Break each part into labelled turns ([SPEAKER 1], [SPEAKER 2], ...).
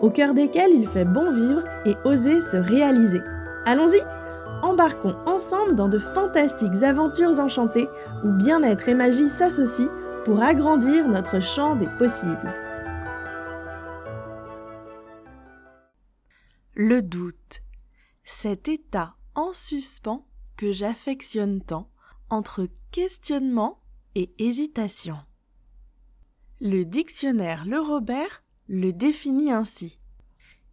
[SPEAKER 1] au cœur desquels il fait bon vivre et oser se réaliser. Allons-y Embarquons ensemble dans de fantastiques aventures enchantées où bien-être et magie s'associent pour agrandir notre champ des possibles. Le doute, cet état en suspens que j'affectionne tant entre questionnement et hésitation. Le dictionnaire Le Robert le définit ainsi.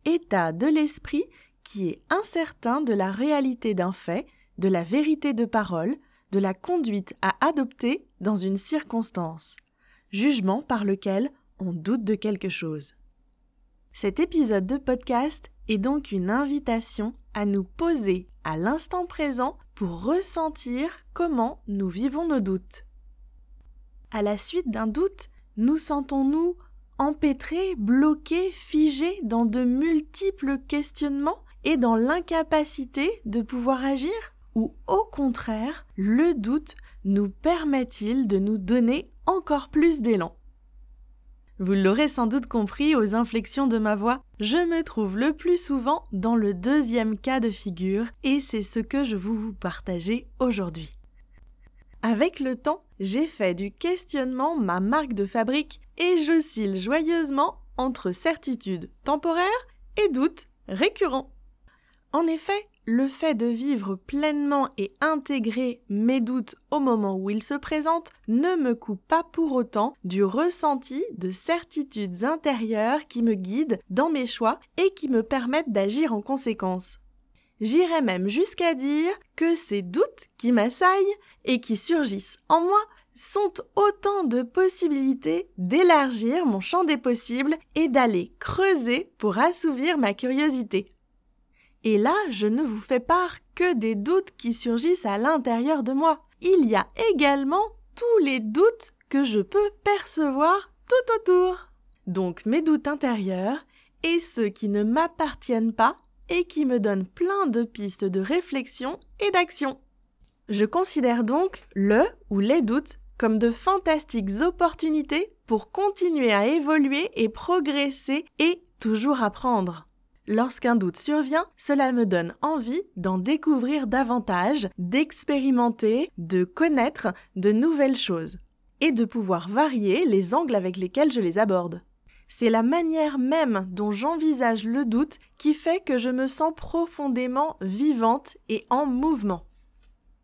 [SPEAKER 1] État de l'esprit qui est incertain de la réalité d'un fait, de la vérité de parole, de la conduite à adopter dans une circonstance, jugement par lequel on doute de quelque chose. Cet épisode de podcast est donc une invitation à nous poser à l'instant présent pour ressentir comment nous vivons nos doutes. À la suite d'un doute, nous sentons-nous empêtrés, bloqués, figés dans de multiples questionnements et dans l'incapacité de pouvoir agir? Ou au contraire, le doute nous permet-il de nous donner encore plus d'élan? Vous l'aurez sans doute compris aux inflexions de ma voix, je me trouve le plus souvent dans le deuxième cas de figure et c'est ce que je vous partager aujourd'hui. Avec le temps, j'ai fait du questionnement ma marque de fabrique et j'oscille joyeusement entre certitude temporaire et doute récurrent. En effet, le fait de vivre pleinement et intégrer mes doutes au moment où ils se présentent ne me coupe pas pour autant du ressenti de certitudes intérieures qui me guident dans mes choix et qui me permettent d'agir en conséquence. J'irais même jusqu'à dire que ces doutes qui m'assaillent et qui surgissent en moi sont autant de possibilités d'élargir mon champ des possibles et d'aller creuser pour assouvir ma curiosité. Et là, je ne vous fais part que des doutes qui surgissent à l'intérieur de moi. Il y a également tous les doutes que je peux percevoir tout autour. Donc mes doutes intérieurs et ceux qui ne m'appartiennent pas et qui me donne plein de pistes de réflexion et d'action. Je considère donc le ou les doutes comme de fantastiques opportunités pour continuer à évoluer et progresser et toujours apprendre. Lorsqu'un doute survient, cela me donne envie d'en découvrir davantage, d'expérimenter, de connaître de nouvelles choses et de pouvoir varier les angles avec lesquels je les aborde. C'est la manière même dont j'envisage le doute qui fait que je me sens profondément vivante et en mouvement.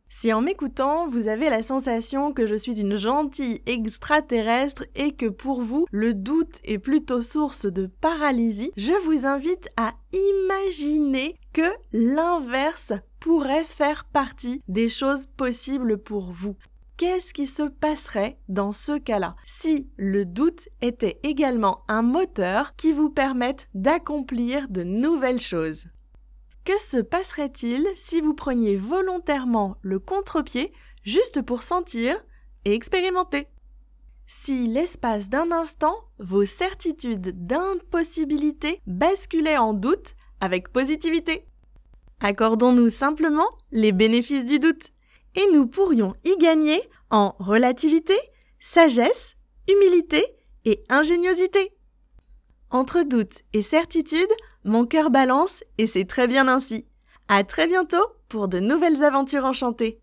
[SPEAKER 1] Si en m'écoutant, vous avez la sensation que je suis une gentille extraterrestre et que pour vous, le doute est plutôt source de paralysie, je vous invite à imaginer que l'inverse pourrait faire partie des choses possibles pour vous qu'est-ce qui se passerait dans ce cas-là si le doute était également un moteur qui vous permette d'accomplir de nouvelles choses? Que se passerait-il si vous preniez volontairement le contre-pied juste pour sentir et expérimenter? Si l'espace d'un instant, vos certitudes d'impossibilité basculaient en doute avec positivité? Accordons-nous simplement les bénéfices du doute et nous pourrions y gagner en relativité, sagesse, humilité et ingéniosité. Entre doute et certitude, mon cœur balance et c'est très bien ainsi. À très bientôt pour de nouvelles aventures enchantées.